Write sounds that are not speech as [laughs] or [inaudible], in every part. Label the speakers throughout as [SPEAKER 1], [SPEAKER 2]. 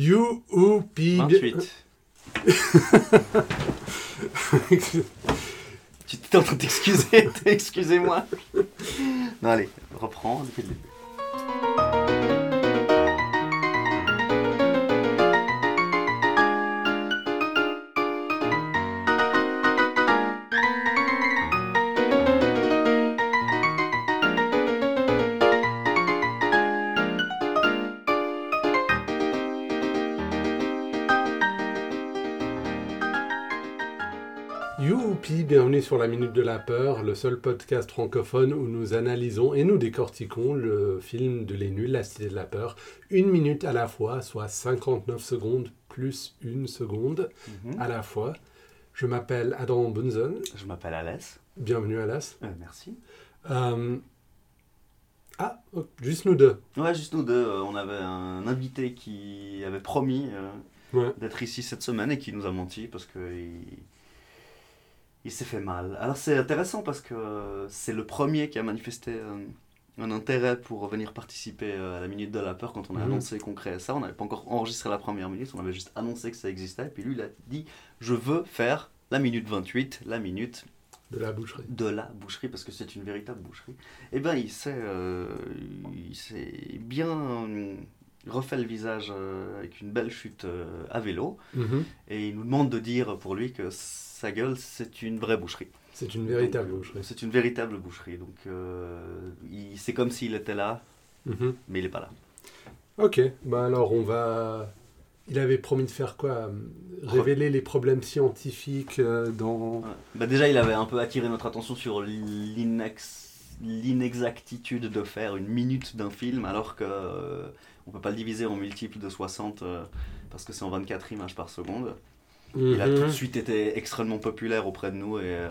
[SPEAKER 1] You, ou, pi...
[SPEAKER 2] 28. tu étais en train de t'excuser, excusez-moi. Non, allez, reprends depuis le début.
[SPEAKER 1] Bienvenue sur la Minute de la Peur, le seul podcast francophone où nous analysons et nous décortiquons le film de Les Nuls, La Cité de la Peur, une minute à la fois, soit 59 secondes plus une seconde
[SPEAKER 2] Mhm.
[SPEAKER 1] à la fois. Je m'appelle Adam Bunzen,
[SPEAKER 2] Je m'appelle Alès.
[SPEAKER 1] bienvenue à l'As.
[SPEAKER 2] Euh, merci.
[SPEAKER 1] Euh, Ah, oh, juste nous deux.
[SPEAKER 2] Ouais, juste nous deux, euh, on avait un invité qui avait promis euh,
[SPEAKER 1] Ouais.
[SPEAKER 2] d'être ici cette semaine et qui nous a menti parce que il, il s'est fait mal. Alors c'est intéressant parce que euh, c'est le premier qui a manifesté euh, un intérêt pour venir participer euh, à la Minute de la Peur quand on a
[SPEAKER 1] Mhm.
[SPEAKER 2] annoncé qu'on créait ça. On n'avait pas encore enregistré la première minute, on avait juste annoncé que ça existait. Et puis lui, il a dit Je veux faire la Minute 28, la Minute
[SPEAKER 1] De la boucherie.
[SPEAKER 2] de la boucherie parce que c'est une véritable boucherie. Et ben il s'est euh, bien euh, refait le visage euh, avec une belle chute à vélo
[SPEAKER 1] Mhm.
[SPEAKER 2] et il nous demande de dire pour lui que sa gueule c'est une vraie boucherie.
[SPEAKER 1] C'est une véritable
[SPEAKER 2] Donc, euh,
[SPEAKER 1] boucherie.
[SPEAKER 2] C'est une véritable boucherie. Donc euh, c'est comme s'il était là,
[SPEAKER 1] Mhm.
[SPEAKER 2] mais il n'est pas là.
[SPEAKER 1] Ok, bah alors on va. Il avait promis de faire quoi? Révéler les problèmes scientifiques euh, dans.
[SPEAKER 2] Ouais. Bah, déjà il avait un peu attiré notre attention sur l'inex- l'inexactitude de faire une minute d'un film alors que euh, on peut pas le diviser en multiples de 60 euh, parce que c'est en 24 images par seconde. Il a
[SPEAKER 1] Mhm.
[SPEAKER 2] tout de suite été extrêmement populaire auprès de nous et euh,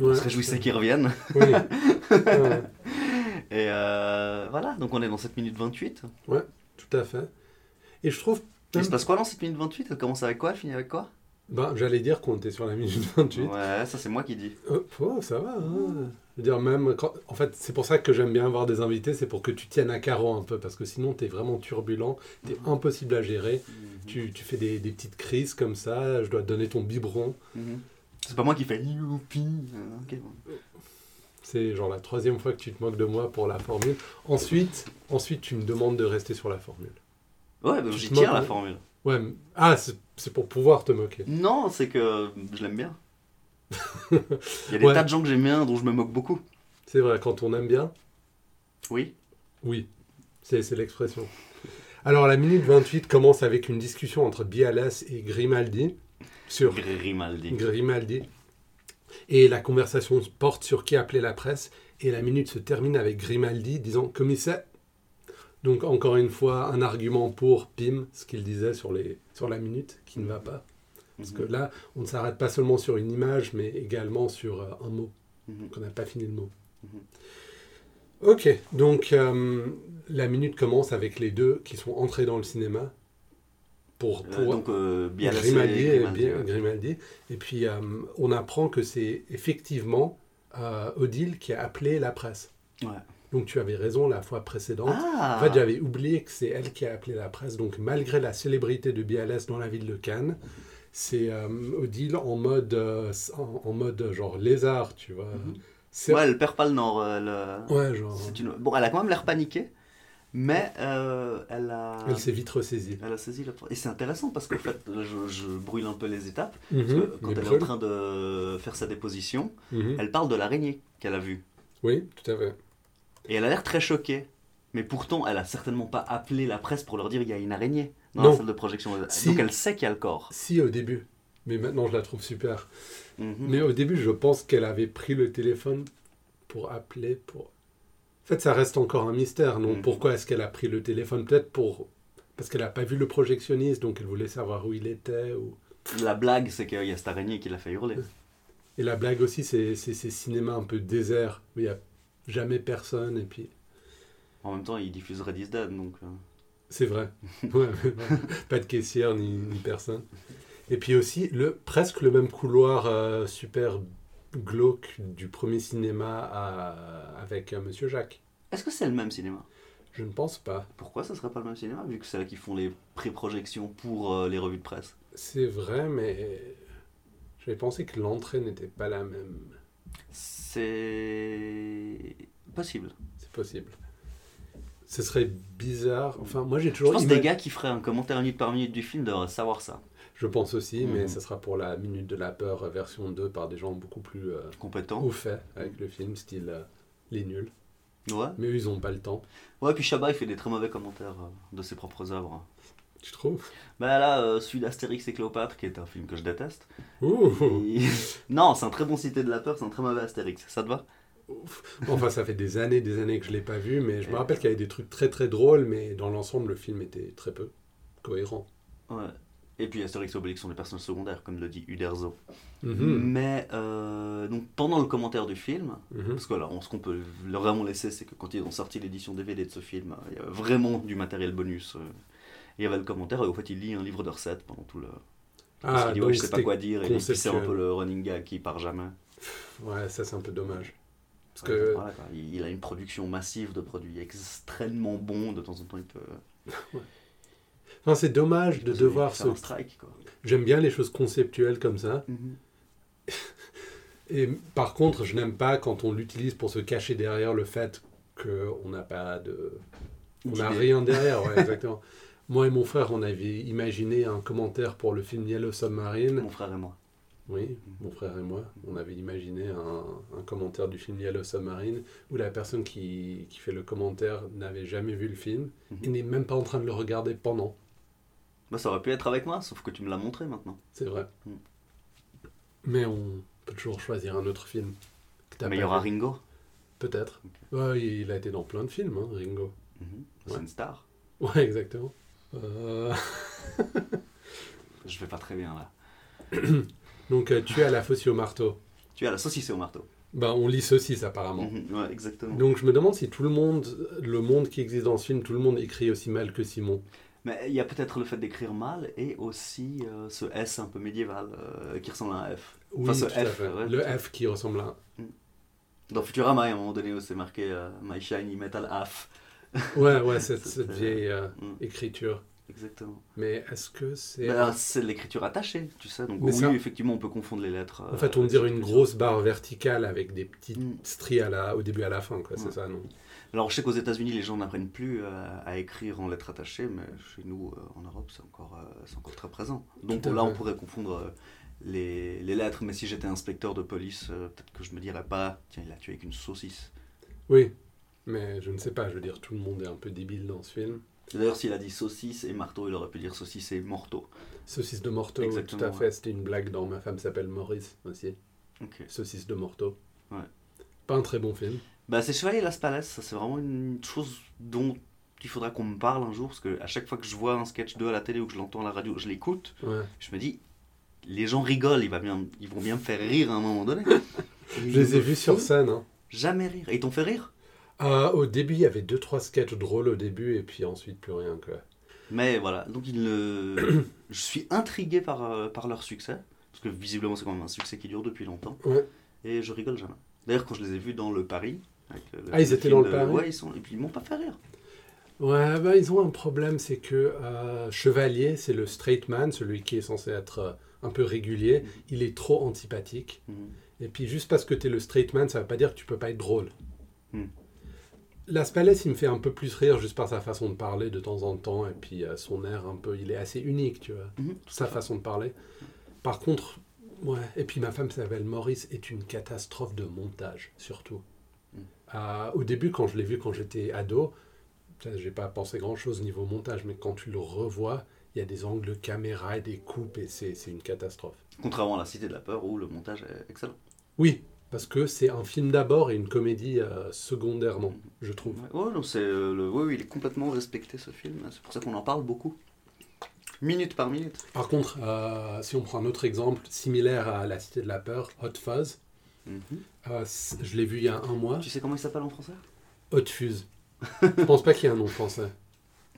[SPEAKER 2] on
[SPEAKER 1] Ouais.
[SPEAKER 2] se réjouissait qu'il revienne.
[SPEAKER 1] Oui. [laughs] Ouais,
[SPEAKER 2] Et euh, voilà, donc on est dans cette minute 28.
[SPEAKER 1] tout à fait. Et je trouve.
[SPEAKER 2] Il se passe quoi dans cette minute 28 Elle commence avec quoi? Elle finit avec quoi?
[SPEAKER 1] Ben, J'allais dire qu'on était sur la minute 28.
[SPEAKER 2] Ouais, ça c'est moi qui dis.
[SPEAKER 1] Euh, oh, ça va. hein. Je veux dire, même quand... En fait, c'est pour ça que j'aime bien avoir des invités, c'est pour que tu tiennes à carreau un peu, parce que sinon, tu es vraiment turbulent, tu es impossible à gérer. Tu, tu fais des, des petites crises comme ça, je dois te donner ton biberon.
[SPEAKER 2] Mhm. C'est pas moi qui fais youpi. Euh.
[SPEAKER 1] C'est genre la troisième fois que tu te moques de moi pour la formule. Ensuite, ensuite tu me demandes de rester sur la formule.
[SPEAKER 2] Ouais, bah, j'y tiens la formule.
[SPEAKER 1] Ouais, ah, c'est pour pouvoir te moquer.
[SPEAKER 2] Non, c'est que je l'aime bien. Il y a des
[SPEAKER 1] Ouais.
[SPEAKER 2] tas de gens que j'aime bien dont je me moque beaucoup.
[SPEAKER 1] C'est vrai, quand on aime bien,
[SPEAKER 2] Oui.
[SPEAKER 1] oui, c'est c'est l'expression. Alors, la minute 28 commence avec une discussion entre Bialas et Grimaldi sur
[SPEAKER 2] Grimaldi.
[SPEAKER 1] Grimaldi. Et la conversation porte sur qui appelait la presse. Et la minute se termine avec Grimaldi disant Commissaire. Donc, encore une fois, un argument pour Pim, ce qu'il disait sur, les, sur la minute, qui ne va pas. Parce que là, on ne s'arrête pas seulement sur une image, mais également sur euh, un mot.
[SPEAKER 2] Mhm.
[SPEAKER 1] Donc, on n'a pas fini le mot.
[SPEAKER 2] Mhm.
[SPEAKER 1] Ok, donc euh, la minute commence avec les deux qui sont entrés dans le cinéma pour,
[SPEAKER 2] Euh,
[SPEAKER 1] pour
[SPEAKER 2] donc, euh, et
[SPEAKER 1] Grimaldi, et
[SPEAKER 2] Grimaldi,
[SPEAKER 1] bien-
[SPEAKER 2] ouais.
[SPEAKER 1] Grimaldi. Et puis, on apprend que c'est effectivement Odile qui a appelé la presse.
[SPEAKER 2] Ouais.
[SPEAKER 1] Donc, tu avais raison la fois précédente.
[SPEAKER 2] Ah
[SPEAKER 1] En fait, j'avais oublié que c'est elle qui a appelé la presse. Donc, malgré la célébrité de Bialès dans la ville de Cannes, c'est euh, Odile en mode, euh, en, en mode genre lézard, tu vois.
[SPEAKER 2] Mhm.
[SPEAKER 1] C'est-
[SPEAKER 2] Ouais, elle perd pas le nord. Elle, euh,
[SPEAKER 1] Ouais, genre.
[SPEAKER 2] c'est une... Bon, elle a quand même l'air paniquée, mais euh, elle a...
[SPEAKER 1] Elle s'est vite ressaisie.
[SPEAKER 2] Elle a saisi la... Et c'est intéressant parce qu'en fait, je, je brûle un peu les étapes.
[SPEAKER 1] Mhm,
[SPEAKER 2] Parce que quand
[SPEAKER 1] mais
[SPEAKER 2] elle est en train de faire sa déposition,
[SPEAKER 1] Mhm.
[SPEAKER 2] elle parle de l'araignée qu'elle a vue.
[SPEAKER 1] Oui, tout à fait.
[SPEAKER 2] Et elle a l'air très choquée. Mais pourtant, elle a certainement pas appelé la presse pour leur dire qu'il y a une araignée dans
[SPEAKER 1] Non.
[SPEAKER 2] la salle de projection.
[SPEAKER 1] Si.
[SPEAKER 2] Donc elle sait qu'il y a le corps.
[SPEAKER 1] Si, au début. Mais maintenant, je la trouve super.
[SPEAKER 2] Mhm.
[SPEAKER 1] Mais au début, je pense qu'elle avait pris le téléphone pour appeler pour. En fait, ça reste encore un mystère, non
[SPEAKER 2] Mhm.
[SPEAKER 1] Pourquoi est-ce qu'elle a pris le téléphone? Peut-être pour parce qu'elle n'a pas vu le projectionniste, donc elle voulait savoir où il était. Ou...
[SPEAKER 2] La blague, c'est qu'il y a cette araignée qui l'a fait hurler.
[SPEAKER 1] Et la blague aussi, c'est c'est ces cinémas un peu déserts où il n'y a jamais personne. Et puis,
[SPEAKER 2] En même temps, il diffuse Red is Dead, donc... euh,
[SPEAKER 1] c'est vrai. [laughs] Ouais, pas de caissière ni, ni personne. Et puis aussi, le, presque le même couloir euh, super glauque du premier cinéma à- avec euh, Monsieur Jacques.
[SPEAKER 2] Est-ce que c'est le même cinéma?
[SPEAKER 1] Je ne pense pas.
[SPEAKER 2] Pourquoi ça serait pas le même cinéma, vu que c'est là qu'ils font les pré-projections pour euh, les revues de presse?
[SPEAKER 1] C'est vrai, mais j'avais pensé que l'entrée n'était pas la même.
[SPEAKER 2] C'est possible.
[SPEAKER 1] C'est possible. Ce serait bizarre. Enfin, moi j'ai toujours.
[SPEAKER 2] Je pense que des gars qui feraient un commentaire minute par minute du film devraient savoir ça.
[SPEAKER 1] Je pense aussi, mais
[SPEAKER 2] Mhm.
[SPEAKER 1] ce sera pour la Minute de la Peur euh, version 2 par des gens beaucoup plus euh,
[SPEAKER 2] Compétent.
[SPEAKER 1] au fait avec le film, style euh, Les Nuls.
[SPEAKER 2] Ouais.
[SPEAKER 1] Mais eux, ils n'ont pas le temps.
[SPEAKER 2] Ouais, puis Chabat, il fait des très mauvais commentaires euh, de ses propres œuvres.
[SPEAKER 1] Tu trouves?
[SPEAKER 2] Bah là, euh, celui d'Astérix et Cléopâtre, qui est un film que je déteste.
[SPEAKER 1] Ouh
[SPEAKER 2] Et- [laughs] non, c'est un très bon Cité de la Peur, c'est un très mauvais Astérix. Ça te va?
[SPEAKER 1] Enfin, ça fait des années, des années que je l'ai pas vu, mais je me rappelle qu'il y avait des trucs très très drôles, mais dans l'ensemble, le film était très peu cohérent.
[SPEAKER 2] Ouais. Et puis Astérix et Obélix sont des personnages secondaires, comme le dit Uderzo.
[SPEAKER 1] Mhm.
[SPEAKER 2] Mais euh, donc pendant le commentaire du film,
[SPEAKER 1] Mhm.
[SPEAKER 2] parce que là, on- ce qu'on peut vraiment laisser, c'est que quand ils ont sorti l'édition DVD de ce film, euh, il y avait vraiment du matériel bonus. euh, Il y avait le commentaire, et au fait, il lit un livre de recettes pendant tout le. Parce
[SPEAKER 1] Ah,
[SPEAKER 2] qu'il dit, ouais, je sais pas quoi dire, et c'est un peu le running gag qui part jamais.
[SPEAKER 1] Ouais, ça c'est un peu dommage. Parce que
[SPEAKER 2] voilà, quoi. il, a une production massive de produits extrêmement bons, de temps en temps, il peut. [laughs]
[SPEAKER 1] enfin, c'est dommage de devoir se.
[SPEAKER 2] strike.
[SPEAKER 1] J'aime bien les choses conceptuelles comme ça. [laughs] Et par contre, je n'aime pas quand on l'utilise pour se cacher derrière le fait qu'on n'a pas de. On n'a rien derrière, ouais, [laughs] exactement. Moi et mon frère, on avait imaginé un commentaire pour le film Yellow Submarine.
[SPEAKER 2] Mon frère et moi.
[SPEAKER 1] Oui, mon frère et moi, on avait imaginé un, un commentaire du film Yellow Submarine où la personne qui, qui fait le commentaire n'avait jamais vu le film
[SPEAKER 2] Mhm.
[SPEAKER 1] et n'est même pas en train de le regarder pendant.
[SPEAKER 2] Bah, ça aurait pu être avec moi, sauf que tu me l'as montré maintenant.
[SPEAKER 1] C'est vrai.
[SPEAKER 2] Mm.
[SPEAKER 1] Mais on peut toujours choisir un autre film. que t'as
[SPEAKER 2] Mais il y aura. Ringo.
[SPEAKER 1] Peut-être.
[SPEAKER 2] Ok.
[SPEAKER 1] Ouais, il a été dans plein de films, hein, Ringo.
[SPEAKER 2] Mhm. C'est
[SPEAKER 1] Ouais.
[SPEAKER 2] une star.
[SPEAKER 1] Ouais, exactement. Euh, [laughs]
[SPEAKER 2] Je vais pas très bien là. [clears throat]
[SPEAKER 1] Donc, euh, tu es à la faucille au marteau.
[SPEAKER 2] Tu as la saucisse au marteau.
[SPEAKER 1] Ben, on lit saucisse apparemment.
[SPEAKER 2] Mhm. Ouais, exactement.
[SPEAKER 1] Donc, je me demande si tout le monde, le monde qui existe dans ce film, tout le monde écrit aussi mal que Simon.
[SPEAKER 2] Mais il y a peut-être le fait d'écrire mal et aussi euh, ce S un peu médiéval euh, qui ressemble à un F.
[SPEAKER 1] Oui,
[SPEAKER 2] Enfin, ce
[SPEAKER 1] tout à
[SPEAKER 2] F, ouais,
[SPEAKER 1] le
[SPEAKER 2] à
[SPEAKER 1] F qui ressemble à
[SPEAKER 2] Dans Futurama, à un moment donné, c'est marqué euh, My Shiny Metal F.
[SPEAKER 1] un. Ouais, ouais, cette, [laughs] cette vieille
[SPEAKER 2] Mm,
[SPEAKER 1] Exactement.
[SPEAKER 2] Exactement.
[SPEAKER 1] Mais est-ce que c'est.
[SPEAKER 2] Bah, c'est l'écriture attachée, tu sais. Donc
[SPEAKER 1] Mais
[SPEAKER 2] oui,
[SPEAKER 1] ça-
[SPEAKER 2] effectivement, on peut confondre les lettres.
[SPEAKER 1] En
[SPEAKER 2] euh,
[SPEAKER 1] fait, on
[SPEAKER 2] avec
[SPEAKER 1] dirait une grosse barre verticale avec des petites
[SPEAKER 2] Mm.
[SPEAKER 1] stries à la, au début et à la fin, quoi. C'est
[SPEAKER 2] Ouais.
[SPEAKER 1] ça, non?
[SPEAKER 2] Alors, je sais qu'aux États-Unis, les gens n'apprennent plus euh, à écrire en lettres attachées, mais chez nous, euh, en Europe, c'est encore, euh, encore très présent. Donc là, on pourrait confondre euh, les, les lettres, mais si j'étais inspecteur de police, euh, peut-être que je me dirais pas, tiens, il a tué avec une saucisse.
[SPEAKER 1] Oui. Mais je ne sais pas, je veux dire, tout le monde est un peu débile dans ce film.
[SPEAKER 2] D'ailleurs, s'il a dit saucisse et marteau, il aurait pu dire saucisse et morteau.
[SPEAKER 1] Saucisse de Morteau,
[SPEAKER 2] Exactement,
[SPEAKER 1] tout à
[SPEAKER 2] ouais.
[SPEAKER 1] fait. C'était une blague dans Ma femme s'appelle Maurice aussi. Saucisse de Morteau.
[SPEAKER 2] Ouais.
[SPEAKER 1] Pas un très bon film.
[SPEAKER 2] Bah, c'est Chevalier Las Palais, ça c'est vraiment une chose dont il faudra qu'on me parle un jour, parce que à chaque fois que je vois un sketch 2 à la télé ou que je l'entends à la radio, je l'écoute,
[SPEAKER 1] Ouais.
[SPEAKER 2] je me dis, les gens rigolent, il va bien, ils vont bien me faire rire à un moment donné. [laughs]
[SPEAKER 1] Je les ai vus sur scène. Hein.
[SPEAKER 2] Jamais rire. Et ils t'ont fait rire?
[SPEAKER 1] Euh, au début, il y avait deux trois sketchs drôles au début et puis ensuite plus rien. Quoi.
[SPEAKER 2] Mais voilà, donc ils ne- [coughs] je suis intrigué par, euh, par leur succès, parce que visiblement c'est quand même un succès qui dure depuis longtemps,
[SPEAKER 1] Ouais.
[SPEAKER 2] et je rigole jamais. D'ailleurs, quand je les ai vus dans le Paris, avec le-
[SPEAKER 1] Ah, ils étaient
[SPEAKER 2] film
[SPEAKER 1] dans le
[SPEAKER 2] de-
[SPEAKER 1] Paris
[SPEAKER 2] Ouais, ils sont, et puis ils m'ont pas fait rire.
[SPEAKER 1] Ouais, bah, ils ont un problème, c'est que euh, Chevalier, c'est le straight man, celui qui est censé être euh, un peu régulier. Il est trop antipathique.
[SPEAKER 2] Mhm.
[SPEAKER 1] Et puis juste parce que tu es le straight man, ça veut pas dire que tu peux pas être drôle.
[SPEAKER 2] Hmm.
[SPEAKER 1] Las Palais, il me fait un peu plus rire juste par sa façon de parler de temps en temps et puis euh, son air un peu, il est assez unique, tu vois,
[SPEAKER 2] Mhm.
[SPEAKER 1] sa façon de parler. Par contre, ouais, et puis ma femme s'appelle Maurice, est une catastrophe de montage, surtout.
[SPEAKER 2] Hmm.
[SPEAKER 1] Euh, au début, quand je l'ai vu quand j'étais ado, j'ai pas pensé grand chose niveau montage, mais quand tu le revois, il y a des angles caméra et des coupes et c'est c'est une catastrophe.
[SPEAKER 2] Contrairement à La Cité de la Peur, où le montage est excellent.
[SPEAKER 1] Oui, parce que c'est un film d'abord et une comédie euh, secondairement, je trouve.
[SPEAKER 2] Non, c'est, euh, le... oui, il est complètement respecté ce film, c'est pour ça qu'on en parle beaucoup. Minute par minute.
[SPEAKER 1] Par contre, euh, si on prend un autre exemple similaire à La Cité de la Peur, Hot Fuzz,
[SPEAKER 2] Mhm.
[SPEAKER 1] je l'ai vu il y a un mois,
[SPEAKER 2] Tu sais comment il s'appelle en français?
[SPEAKER 1] Hot Fuzz. je pense pas qu'il y ait un nom français,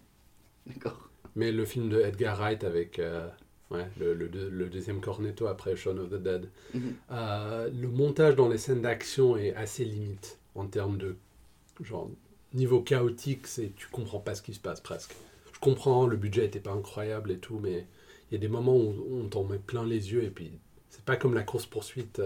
[SPEAKER 1] [laughs]
[SPEAKER 2] D'accord.
[SPEAKER 1] mais le film de Edgar Wright avec ouais, le, le deux- le deuxième cornetto après Shaun of the Dead.
[SPEAKER 2] Mhm.
[SPEAKER 1] Euh, le montage dans les scènes d'action est assez limite en termes de genre niveau chaotique, c'est tu comprends pas ce qui se passe presque. Je comprends, le budget était pas incroyable et tout, mais il y a des moments où on t'en met plein les yeux et puis c'est pas comme la course poursuite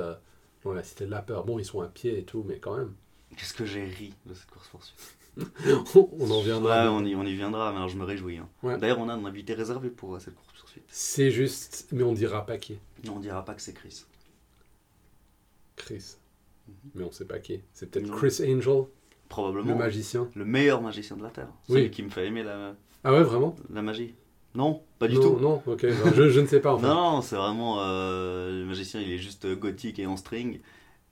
[SPEAKER 1] dans la cité de la peur. Bon, ils sont à pied et tout, mais quand même.
[SPEAKER 2] Qu'est-ce que j'ai ri de cette course poursuite [laughs]
[SPEAKER 1] on en viendra.
[SPEAKER 2] Ouais, on y, on y viendra, mais alors je me réjouis. hein.
[SPEAKER 1] Ouais.
[SPEAKER 2] D'ailleurs, on a un invité réservé pour euh, cette course poursuite.
[SPEAKER 1] C'est juste, mais on dira pas qui.
[SPEAKER 2] Non, on dira pas que c'est Chris.
[SPEAKER 1] Chris.
[SPEAKER 2] Mhm.
[SPEAKER 1] Mais on sait pas qui. C'est peut-être. Chris Angel,
[SPEAKER 2] Probablement.
[SPEAKER 1] le magicien.
[SPEAKER 2] le meilleur magicien de la Terre.
[SPEAKER 1] Oui.
[SPEAKER 2] Celui qui me fait aimer la,
[SPEAKER 1] Ah ouais, vraiment?
[SPEAKER 2] la magie. Non, pas du
[SPEAKER 1] non,
[SPEAKER 2] tout.
[SPEAKER 1] Non, ok. ben, je, je ne sais pas en [laughs] fait.
[SPEAKER 2] Non, non, c'est vraiment. euh, le magicien, il est juste gothique et en string.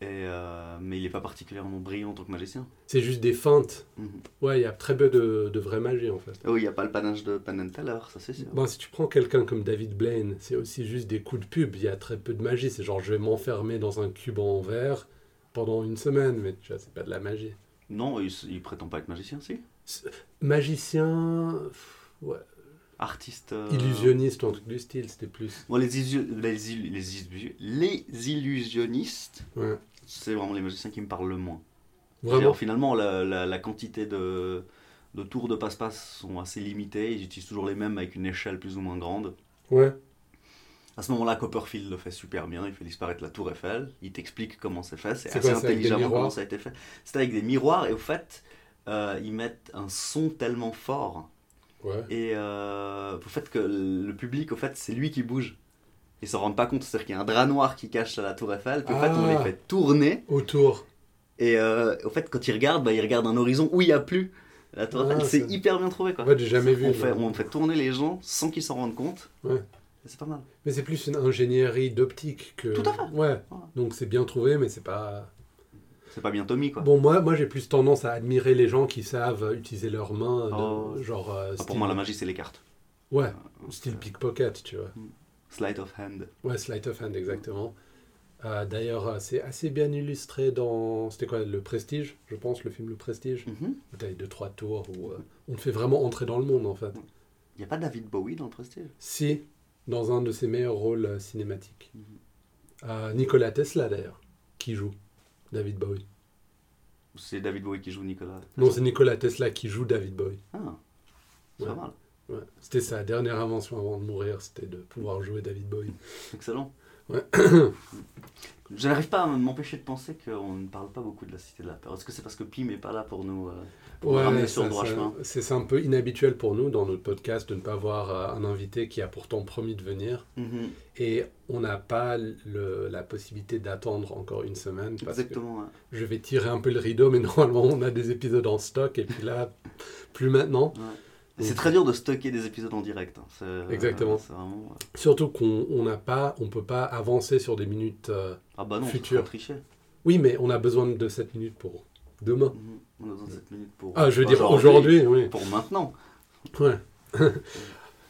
[SPEAKER 2] Et, euh, mais il est pas particulièrement brillant en tant que magicien.
[SPEAKER 1] C'est juste des feintes.
[SPEAKER 2] Mhm.
[SPEAKER 1] Ouais, il y a très peu de, de vraie magie en fait.
[SPEAKER 2] Oh, il n'y a pas le panache de Penn ça c'est sûr.
[SPEAKER 1] Bon, si tu prends quelqu'un comme David Blaine, c'est aussi juste des coups de pub. Il y a très peu de magie. C'est genre, je vais m'enfermer dans un cube en verre pendant une semaine, mais tu vois, c'est pas de la magie.
[SPEAKER 2] Non, il, il prétend pas être magicien, si.
[SPEAKER 1] Magicien, ouais,
[SPEAKER 2] Artiste. euh,
[SPEAKER 1] illusionniste ou un truc du style, c'était plus.
[SPEAKER 2] Bon, les, les, les, les illusionnistes,
[SPEAKER 1] Ouais.
[SPEAKER 2] C'est vraiment les magiciens qui me parlent le moins.
[SPEAKER 1] Vraiment.
[SPEAKER 2] Finalement, la, la- la quantité de, de tours de passe-passe sont assez limitées. Ils utilisent toujours les mêmes avec une échelle plus ou moins grande.
[SPEAKER 1] Ouais.
[SPEAKER 2] À ce moment-là, Copperfield le fait super bien. Il fait disparaître la tour Eiffel. Il t'explique comment c'est fait. C'est assez
[SPEAKER 1] quoi,
[SPEAKER 2] intelligemment comment ça a été fait. C'est avec des miroirs et au fait, euh, ils mettent un son tellement fort
[SPEAKER 1] Ouais.
[SPEAKER 2] et euh, au fait que le public, au fait, c'est lui qui bouge. Ils s'en rendent pas compte. C'est-à-dire qu'il y a un drap noir qui cache la tour Eiffel. Puis au fait, on
[SPEAKER 1] Ah.
[SPEAKER 2] les fait tourner.
[SPEAKER 1] Autour.
[SPEAKER 2] Et euh, au fait, quand ils regardent, bah, ils regardent un horizon où il n'y a plus la tour
[SPEAKER 1] Ah,
[SPEAKER 2] Eiffel. C'est
[SPEAKER 1] c'est-
[SPEAKER 2] hyper bien trouvé. Quoi.
[SPEAKER 1] J'ai jamais vu.
[SPEAKER 2] on, fait, on fait tourner les gens sans qu'ils s'en rendent compte.
[SPEAKER 1] Ouais.
[SPEAKER 2] C'est pas mal.
[SPEAKER 1] Mais c'est plus une ingénierie d'optique que.
[SPEAKER 2] Tout à fait.
[SPEAKER 1] Ouais. Donc c'est bien trouvé, mais c'est pas.
[SPEAKER 2] C'est pas bien Tommy, quoi.
[SPEAKER 1] Bon, moi, moi j'ai plus tendance à admirer les gens qui savent utiliser leurs mains, de-
[SPEAKER 2] Oh.
[SPEAKER 1] genre. euh,
[SPEAKER 2] Ah, pour moi, la magie, c'est les cartes.
[SPEAKER 1] Ouais,
[SPEAKER 2] Euh,
[SPEAKER 1] style pickpocket, tu vois.
[SPEAKER 2] Sleight of hand.
[SPEAKER 1] Ouais, sleight of hand, exactement. Euh, D'ailleurs, euh, c'est assez bien illustré dans. C'était quoi Le Prestige, je pense, le film Le Prestige
[SPEAKER 2] Mhm.
[SPEAKER 1] Où t'as les deux, trois tours où euh, on te fait vraiment entrer dans le monde, en fait.
[SPEAKER 2] Il n'y a pas David Bowie dans le Prestige?
[SPEAKER 1] Si, dans un de ses meilleurs rôles cinématiques.
[SPEAKER 2] Mhm.
[SPEAKER 1] Euh, Nikola Tesla, d'ailleurs, qui joue David Bowie.
[SPEAKER 2] C'est David Bowie qui joue Nicolas.
[SPEAKER 1] Non, c'est Nikola Tesla qui joue David Bowie.
[SPEAKER 2] Ah, c'est
[SPEAKER 1] Ouais.
[SPEAKER 2] pas mal.
[SPEAKER 1] Ouais. C'était sa dernière invention avant de mourir, c'était de pouvoir jouer David Bowie.
[SPEAKER 2] Excellent.
[SPEAKER 1] Ouais. [coughs]
[SPEAKER 2] Je n'arrive pas à m'empêcher de penser qu'on ne parle pas beaucoup de la Cité de la Peur. Est-ce que c'est parce que Pim n'est pas là pour nous, euh, pour nous ramener sur le droit chemin?
[SPEAKER 1] c'est un peu inhabituel pour nous dans notre podcast de ne pas avoir euh, un invité qui a pourtant promis de venir.
[SPEAKER 2] Mhm.
[SPEAKER 1] Et on n'a pas le- la possibilité d'attendre encore une semaine parce que
[SPEAKER 2] Exactement. ouais.
[SPEAKER 1] je vais tirer un peu le rideau, mais [laughs] normalement on a des épisodes en stock et puis là, plus maintenant.
[SPEAKER 2] Ouais. C'est très dur de stocker des épisodes en direct. hein. Euh,
[SPEAKER 1] Exactement.
[SPEAKER 2] Vraiment.
[SPEAKER 1] Surtout qu'on on n'a pas, on peut pas avancer sur des minutes. euh,
[SPEAKER 2] Ah bah non,
[SPEAKER 1] Futur.
[SPEAKER 2] on tricher.
[SPEAKER 1] Oui, mais on a besoin de 7 minutes pour demain.
[SPEAKER 2] Mhm. On a besoin de 7 minutes pour.
[SPEAKER 1] Ah, je veux dire aujourd'hui, oui.
[SPEAKER 2] Pour maintenant.
[SPEAKER 1] Ouais. [laughs]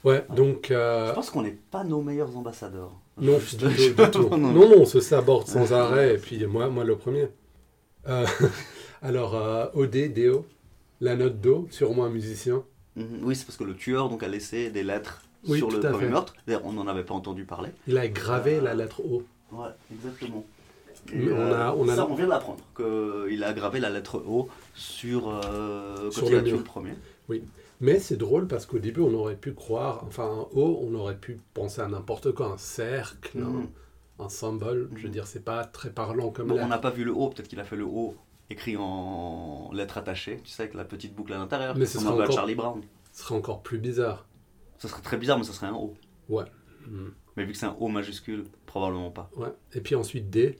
[SPEAKER 1] ouais, donc. euh,
[SPEAKER 2] Je pense qu'on n'est pas nos meilleurs ambassadeurs.
[SPEAKER 1] Non, du tout, du [laughs] tout.
[SPEAKER 2] Non,
[SPEAKER 1] Non, on se saborde sans [laughs] arrêt, et puis moi, moi le premier. Euh, alors, euh, OD, Déo, la note Do, sûrement un musicien.
[SPEAKER 2] Mhm. Oui, c'est parce que le tueur donc, a laissé des lettres
[SPEAKER 1] Oui,
[SPEAKER 2] sur le premier
[SPEAKER 1] fait.
[SPEAKER 2] meurtre. On n'en avait pas entendu parler.
[SPEAKER 1] Il a gravé
[SPEAKER 2] Euh,
[SPEAKER 1] la lettre O.
[SPEAKER 2] Ouais, exactement. Et,
[SPEAKER 1] on
[SPEAKER 2] euh,
[SPEAKER 1] a- on a-
[SPEAKER 2] ça, on vient de l'apprendre, qu'il a gravé la lettre O sur, euh,
[SPEAKER 1] Sur le mur.
[SPEAKER 2] le premier.
[SPEAKER 1] Mais c'est drôle parce qu'au début, on aurait pu croire, enfin, un O, on aurait pu penser à n'importe quoi, un cercle,
[SPEAKER 2] Mhm.
[SPEAKER 1] un, un symbole. Je veux
[SPEAKER 2] Mhm.
[SPEAKER 1] dire, c'est pas très parlant comme
[SPEAKER 2] Bon, on n'a pas vu le O, peut-être qu'il a fait le O écrit en lettres attachées, tu sais, avec la petite boucle à l'intérieur.
[SPEAKER 1] Mais ce
[SPEAKER 2] comme
[SPEAKER 1] sera
[SPEAKER 2] un peu à
[SPEAKER 1] encore-
[SPEAKER 2] Charlie Brown.
[SPEAKER 1] Ce serait encore plus bizarre.
[SPEAKER 2] Ce serait très bizarre, mais ce serait un O.
[SPEAKER 1] Mhm.
[SPEAKER 2] Mais vu que c'est un O majuscule, probablement pas.
[SPEAKER 1] Ouais. Et puis ensuite D,